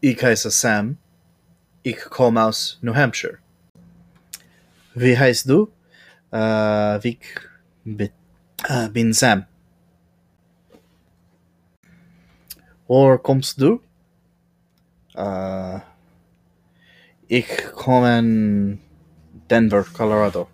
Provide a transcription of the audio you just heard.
Ik Sam. Ik kom aus New Hampshire. Wie heißt du? Äh, ich bin Sam. Woher kommst du? Uh, ich komme in Denver, Colorado.